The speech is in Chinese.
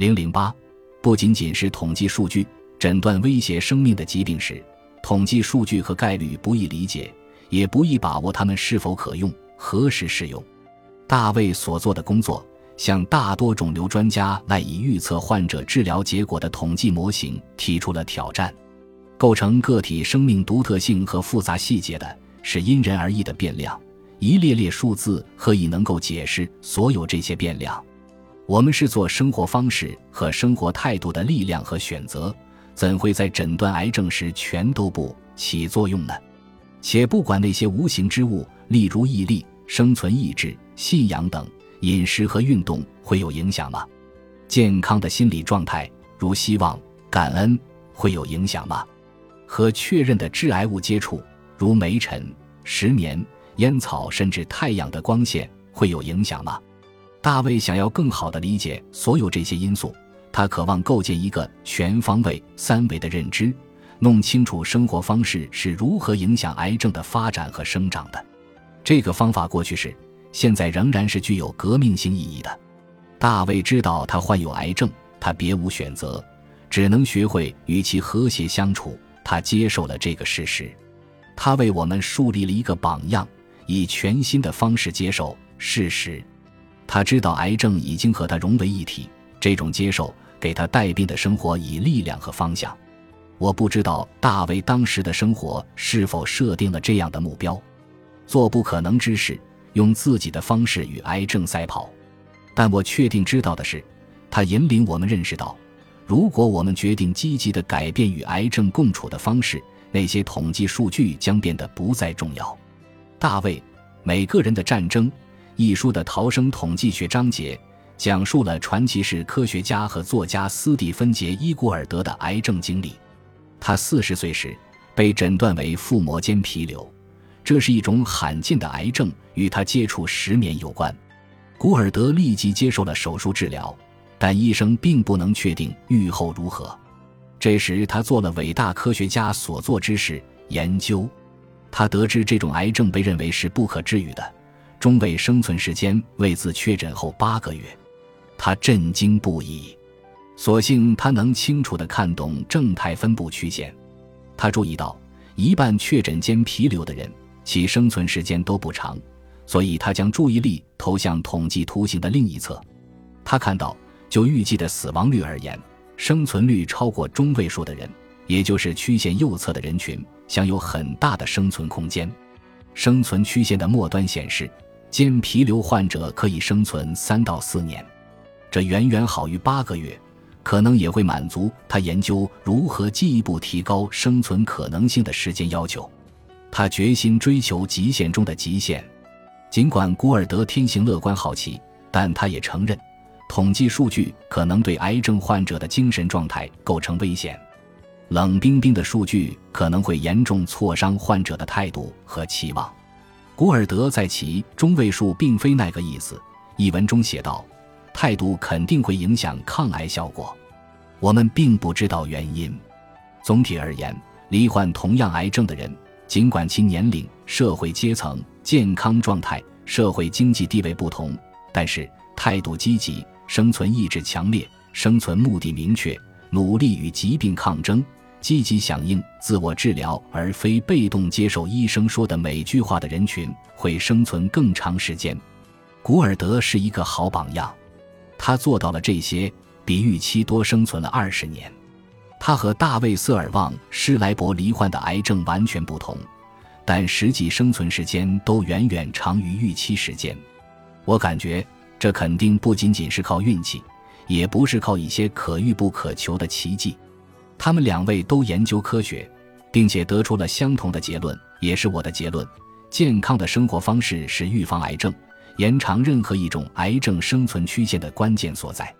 零零八，不仅仅是统计数据，诊断威胁生命的疾病时，统计数据和概率不易理解，也不易把握它们是否可用、何时适用。大卫所做的工作，向大多肿瘤专家赖以预测患者治疗结果的统计模型提出了挑战。构成个体生命独特性和复杂细节的是因人而异的变量。一列列数字何以能够解释所有这些变量？我们是做生活方式和生活态度的力量和选择，怎会在诊断癌症时全都不起作用呢？且不管那些无形之物，例如毅力、生存意志、信仰等，饮食和运动会有影响吗？健康的心理状态，如希望、感恩，会有影响吗？和确认的致癌物接触，如煤尘、石棉。烟草甚至太阳的光线会有影响吗？大卫想要更好地理解所有这些因素，他渴望构建一个全方位、三维的认知，弄清楚生活方式是如何影响癌症的发展和生长的。这个方法过去是，现在仍然是具有革命性意义的。大卫知道他患有癌症，他别无选择，只能学会与其和谐相处。他接受了这个事实，他为我们树立了一个榜样。以全新的方式接受事实，他知道癌症已经和他融为一体。这种接受给他带病的生活以力量和方向。我不知道大卫当时的生活是否设定了这样的目标：做不可能之事，用自己的方式与癌症赛跑。但我确定知道的是，他引领我们认识到，如果我们决定积极的改变与癌症共处的方式，那些统计数据将变得不再重要。大卫《每个人的战争》一书的逃生统计学章节，讲述了传奇式科学家和作家斯蒂芬·杰伊古尔德的癌症经历。他四十岁时被诊断为腹膜间皮瘤，这是一种罕见的癌症，与他接触石棉有关。古尔德立即接受了手术治疗，但医生并不能确定愈后如何。这时，他做了伟大科学家所做之事——研究。他得知这种癌症被认为是不可治愈的，中位生存时间为自确诊后八个月，他震惊不已。所幸他能清楚地看懂正态分布曲线，他注意到一半确诊间皮瘤的人其生存时间都不长，所以他将注意力投向统计图形的另一侧。他看到，就预计的死亡率而言，生存率超过中位数的人，也就是曲线右侧的人群。享有很大的生存空间。生存曲线的末端显示，间皮瘤患者可以生存三到四年，这远远好于八个月，可能也会满足他研究如何进一步提高生存可能性的时间要求。他决心追求极限中的极限。尽管古尔德天性乐观好奇，但他也承认，统计数据可能对癌症患者的精神状态构成危险。冷冰冰的数据可能会严重挫伤患者的态度和期望。古尔德在其中位数并非那个意思一文中写道：“态度肯定会影响抗癌效果。我们并不知道原因。总体而言，罹患同样癌症的人，尽管其年龄、社会阶层、健康状态、社会经济地位不同，但是态度积极、生存意志强烈、生存目的明确、努力与疾病抗争。”积极响应自我治疗，而非被动接受医生说的每句话的人群，会生存更长时间。古尔德是一个好榜样，他做到了这些，比预期多生存了二十年。他和大卫·瑟尔旺·施莱伯罹患的癌症完全不同，但实际生存时间都远远长于预期时间。我感觉这肯定不仅仅是靠运气，也不是靠一些可遇不可求的奇迹。他们两位都研究科学，并且得出了相同的结论，也是我的结论：健康的生活方式是预防癌症、延长任何一种癌症生存曲线的关键所在。